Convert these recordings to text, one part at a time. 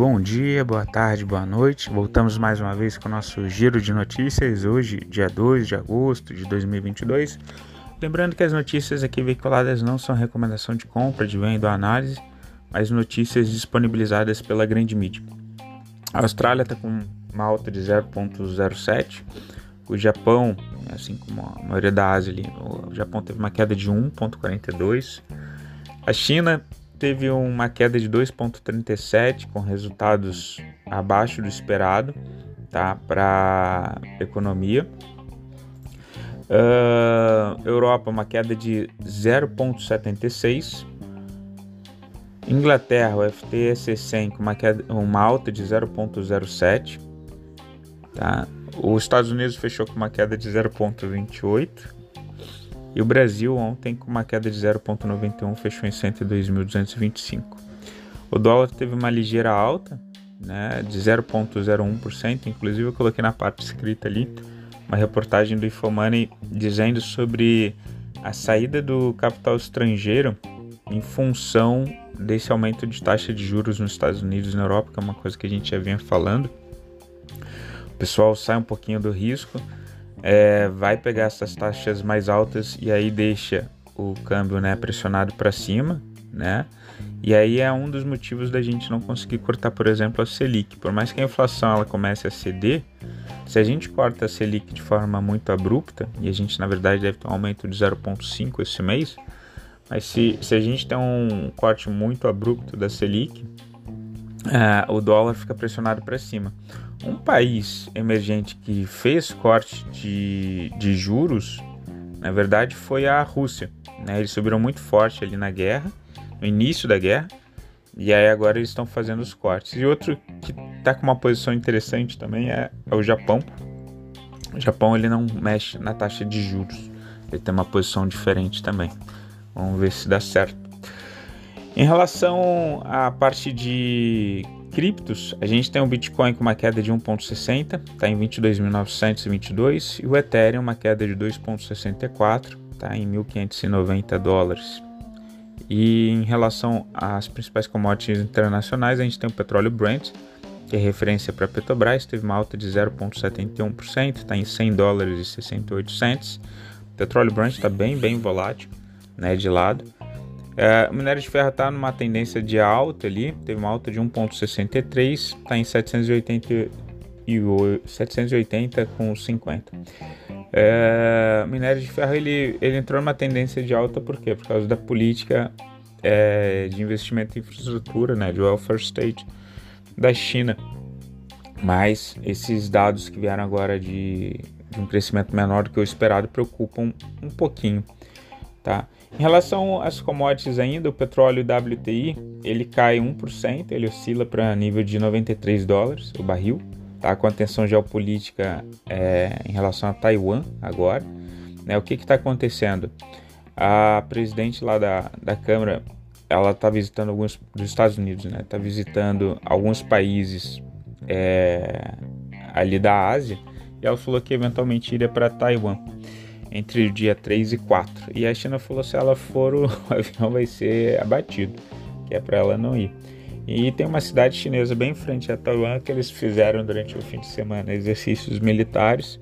Bom dia, boa tarde, boa noite. Voltamos mais uma vez com o nosso giro de notícias, hoje, dia 2 de agosto de 2022. Lembrando que as notícias aqui veiculadas não são recomendação de compra, de venda ou análise, mas notícias disponibilizadas pela grande mídia. A Austrália está com uma alta de 0,07. O Japão, assim como a maioria da Ásia ali, o Japão teve uma queda de 1,42. A China teve uma queda de 2,37 com resultados abaixo do esperado tá, para a economia. Uh, Europa, uma queda de 0,76. Inglaterra, o FTSE 100 com uma, queda, uma alta de 0,07. Tá? Os Estados Unidos fechou com uma queda de 0,28. E o Brasil ontem com uma queda de 0,91 fechou em 102.225. O dólar teve uma ligeira alta, né, de 0,01%, inclusive eu coloquei na parte escrita ali uma reportagem do Infomoney dizendo sobre a saída do capital estrangeiro em função desse aumento de taxa de juros nos Estados Unidos e na Europa, que é uma coisa que a gente já vinha falando. O pessoal sai um pouquinho do risco, é, vai pegar essas taxas mais altas e aí deixa o câmbio né, pressionado para cima, né? E aí é um dos motivos da gente não conseguir cortar, por exemplo, a Selic. Por mais que a inflação ela comece a ceder, se a gente corta a Selic de forma muito abrupta, e a gente na verdade deve ter um aumento de 0,5 esse mês, mas se, se a gente tem um corte muito abrupto da Selic, uh, o dólar fica pressionado para cima. Um país emergente que fez corte de, de juros, na verdade, foi a Rússia. Né? Eles subiram muito forte ali na guerra, no início da guerra, e aí agora eles estão fazendo os cortes. E outro que está com uma posição interessante também é, é o Japão. O Japão ele não mexe na taxa de juros, ele tem uma posição diferente também. Vamos ver se dá certo. Em relação à parte de criptos, a gente tem o Bitcoin com uma queda de 1,60, está em 22.922, e o Ethereum uma queda de 2,64, está em 1.590 dólares. E em relação às principais commodities internacionais, a gente tem o petróleo Brent, que é referência para a Petrobras, teve uma alta de 0,71%, está em 100 dólares e 68 cents. O petróleo Brent está bem, bem volátil, né, de lado. É, o minério de ferro está numa tendência de alta ali, teve uma alta de 1,63, está em 780, 780 com 50. É, minério de ferro ele, ele entrou numa tendência de alta por quê? Por causa da política é, de investimento em infraestrutura, né, de welfare state da China. Mas esses dados que vieram agora de, de um crescimento menor do que o esperado preocupam um pouquinho, tá? Em relação às commodities ainda, o petróleo WTI, ele cai 1%, ele oscila para nível de 93 dólares o barril, tá? com a tensão geopolítica é, em relação a Taiwan agora. Né? O que está acontecendo? A presidente lá da, da Câmara, ela está visitando alguns dos Estados Unidos, né? Está visitando alguns países é, ali da Ásia e ela falou que eventualmente iria para Taiwan entre o dia 3 e 4. E a China falou: se ela for, o avião vai ser abatido, que é para ela não ir. E tem uma cidade chinesa bem em frente a Taiwan que eles fizeram durante o fim de semana exercícios militares.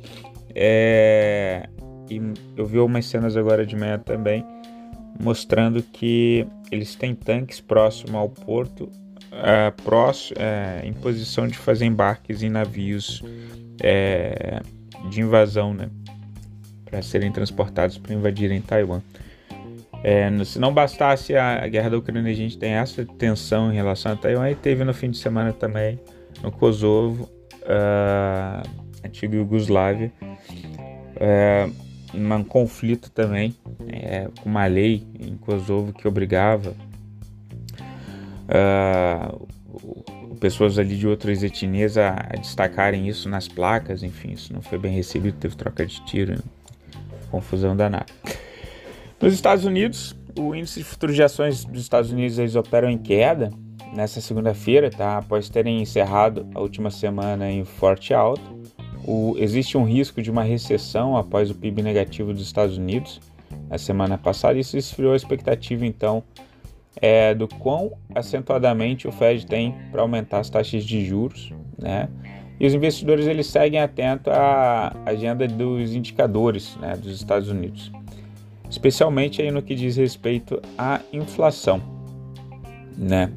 É... E eu vi umas cenas agora de manhã também mostrando que eles têm tanques próximo ao porto, é, próximo, é, em posição de fazer embarques em navios é, de invasão, né? Para serem transportados para invadirem Taiwan. É, se não bastasse a, guerra da Ucrânia, a gente tem essa tensão em relação a Taiwan e teve no fim de semana também no Kosovo, uh, antiga Yugoslávia, uh, um conflito também é, com uma lei em Kosovo que obrigava uh, pessoas ali de outras etnias a, a, destacarem isso nas placas, enfim, isso não foi bem recebido, teve troca de tiro confusão danada. Nos Estados Unidos, o índice de futuros de ações dos Estados Unidos eles operam em queda nessa segunda-feira, tá? Após terem encerrado a última semana em forte alta. O, existe um risco de uma recessão após o PIB negativo dos Estados Unidos na semana passada. Isso esfriou a expectativa, então, é, do quão acentuadamente o Fed tem para aumentar as taxas de juros, né? E os investidores eles seguem atento à agenda dos indicadores né, dos Estados Unidos, especialmente aí no que diz respeito à inflação, né?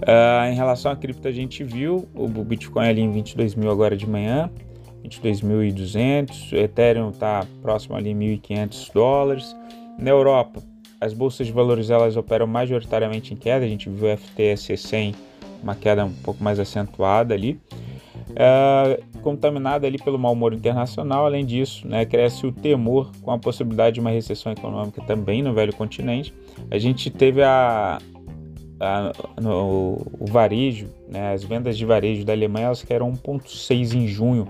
Uh, em relação à cripto, a gente viu o Bitcoin ali em 22 mil agora de manhã, 22.200, o Ethereum está próximo ali 1.500 dólares. Na Europa, as bolsas de valores elas operam majoritariamente em queda, a gente viu o FTSE 100 uma queda um pouco mais acentuada ali. Uh, contaminada ali pelo mau humor internacional, além disso, né, cresce o temor com a possibilidade de uma recessão econômica também no velho continente. A gente teve a, a, no, o varejo, né, as vendas de varejo da Alemanha elas caíram 1,6 em junho,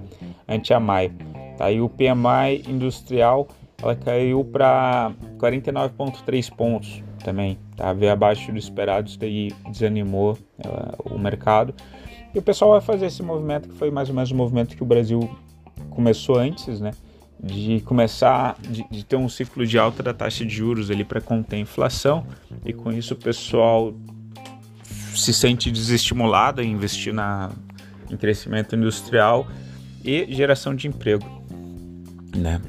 ante a maio. Tá? E o PMI industrial ela caiu para 49,3 pontos também, tá? Veio abaixo do esperado, isso daí desanimou ela, o mercado. E o pessoal vai fazer esse movimento que foi mais ou menos o movimento que o Brasil começou antes, né? De começar, de, de ter um ciclo de alta da taxa de juros ali para conter a inflação e com isso o pessoal se sente desestimulado a investir na, em crescimento industrial e geração de emprego, né?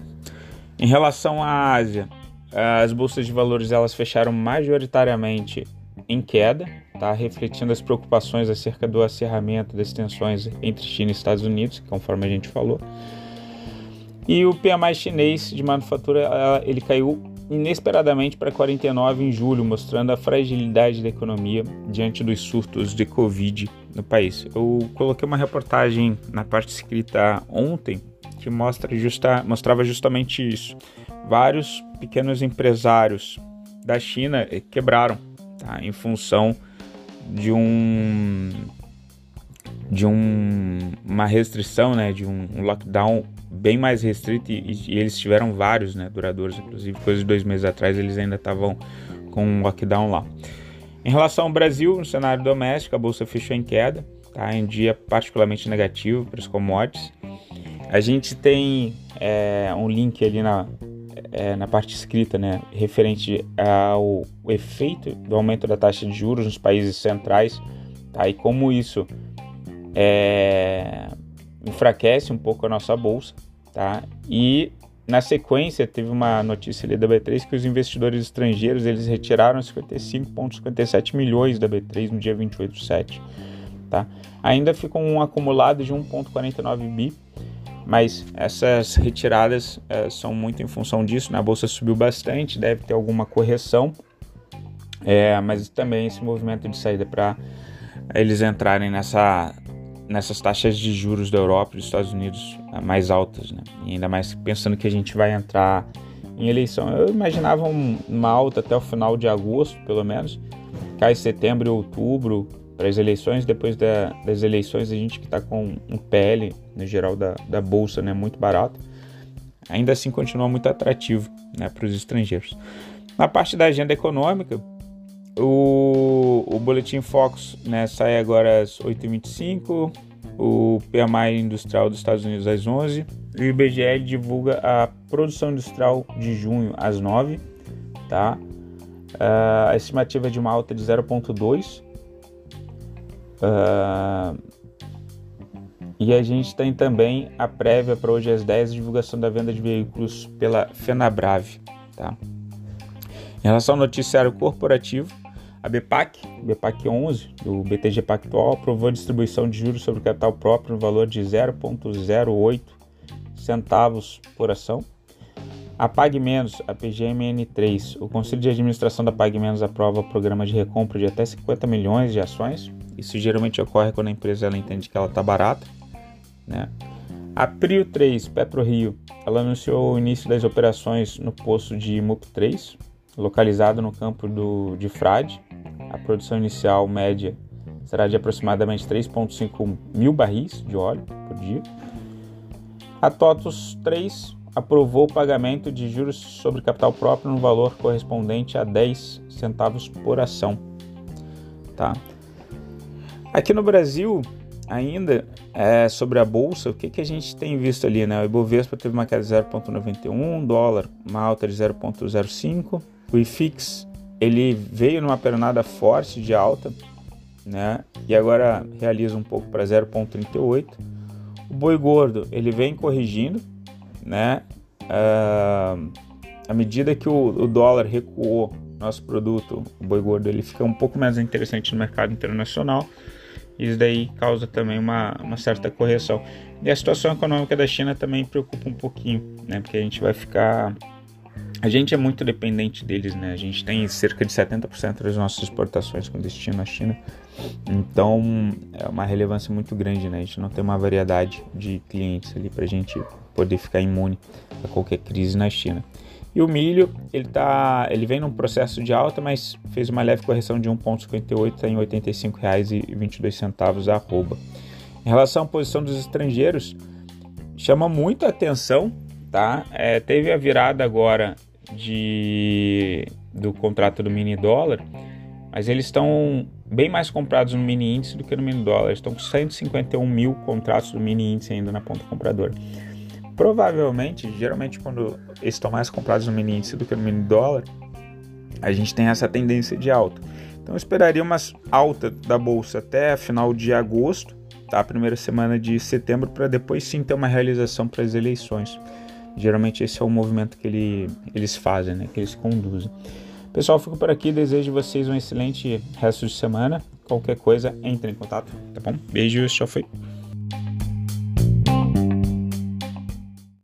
Em relação à Ásia, as bolsas de valores elas fecharam majoritariamente em queda, tá? refletindo as preocupações acerca do acerramento das tensões entre China e Estados Unidos, conforme a gente falou. E o PMI chinês de manufatura ele caiu inesperadamente para 49 em julho, mostrando a fragilidade da economia diante dos surtos de Covid no país. Eu coloquei uma reportagem na parte escrita ontem que mostra justa, mostrava justamente isso. Vários pequenos empresários da China quebraram tá? em função de um de um, uma restrição, né, de um, lockdown bem mais restrito e, e, eles tiveram vários, né, duradouros, inclusive coisa de dois meses atrás eles ainda estavam com um lockdown lá. Em relação ao Brasil, no cenário doméstico, a bolsa fechou em queda, tá, em dia particularmente negativo para os commodities. A gente tem é, um link ali na, é, na parte escrita, né, referente ao efeito do aumento da taxa de juros nos países centrais, tá? E como isso é, enfraquece um pouco a nossa bolsa, tá? E na sequência teve uma notícia ali da B3 que os investidores estrangeiros eles retiraram 55,57 milhões da B3 no dia 28 de 7, tá? Ainda ficou um acumulado de 1,49 bi mas essas retiradas é, são muito em função disso. Né? A bolsa subiu bastante, deve ter alguma correção, é, mas também esse movimento de saída para eles entrarem nessa, nessas taxas de juros da Europa e dos Estados Unidos é, mais altas, né? E ainda mais pensando que a gente vai entrar em eleição. Eu imaginava uma alta até o final de agosto, pelo menos, cai setembro e outubro para as eleições. Depois da, das eleições, a gente que está com um PL, no geral, da, da Bolsa, né, muito barato, ainda assim continua muito atrativo né, para os estrangeiros. Na parte da agenda econômica, o, o Boletim Focus né, sai agora às 8h25, o PMI industrial dos Estados Unidos às 11 e o IBGE divulga a produção industrial de junho às 9 tá? Uh, a estimativa é de uma alta de 0,2 Uh, e a gente tem também a prévia para hoje às 10, a divulgação da venda de veículos pela Fenabrave. Tá? Em relação ao noticiário corporativo, a BPAC, BPAC 11, do BTG Pactual, aprovou a distribuição de juros sobre capital próprio no valor de 0,08 centavos por ação. A Pag Menos, a PGMN3, o Conselho de Administração da Pag Menos aprova o programa de recompra de até 50 milhões de ações isso geralmente ocorre quando a empresa ela entende que ela está barata. Né? A Prio 3, PetroRio, ela anunciou o início das operações no poço de MUP 3, localizado no campo do, de Frade. A produção inicial média será de aproximadamente 3,5 mil barris de óleo por dia. A TOTUS 3 aprovou o pagamento de juros sobre capital próprio no valor correspondente a 10 centavos por ação. Tá? Aqui no Brasil, ainda é, sobre a bolsa, o que, que a gente tem visto ali, né? O Ibovespa teve uma queda de 0,91, dólar uma alta de 0,05, o IFIX ele veio numa pernada forte de alta, né? E agora realiza um pouco para 0,38. O boi gordo ele vem corrigindo, né? Uh, à medida que o, o, dólar recuou, nosso produto, o boi gordo, ele fica um pouco mais interessante no mercado internacional. Isso daí causa também uma, uma certa correção. E a situação econômica da China também preocupa um pouquinho, né? Porque a gente vai ficar a gente é muito dependente deles, né? A gente tem cerca de 70% das nossas exportações com destino à China. Então, é uma relevância muito grande, né? A gente não tem uma variedade de clientes ali para a gente poder ficar imune a qualquer crise na China. E o milho, ele tá, ele vem num processo de alta, mas fez uma leve correção de 1,58, está em R$ 85,22 a arroba. Em relação à posição dos estrangeiros, chama muito atenção, tá? É, teve a virada agora de, do contrato do mini dólar, mas eles estão bem mais comprados no mini índice do que no mini dólar. Estão com 151 mil contratos do mini índice ainda na ponta compradora. Provavelmente, geralmente quando eles estão mais comprados no mini índice do que no mini dólar, a gente tem essa tendência de alta. Então eu esperaria uma alta da bolsa até final de agosto, tá? Primeira semana de setembro, para depois sim ter uma realização para as eleições. Geralmente esse é o movimento que ele, eles fazem, né? que eles conduzem. Pessoal, fico por aqui. Desejo vocês um excelente resto de semana. Qualquer coisa, entre em contato, tá bom? Beijos, tchau, foi.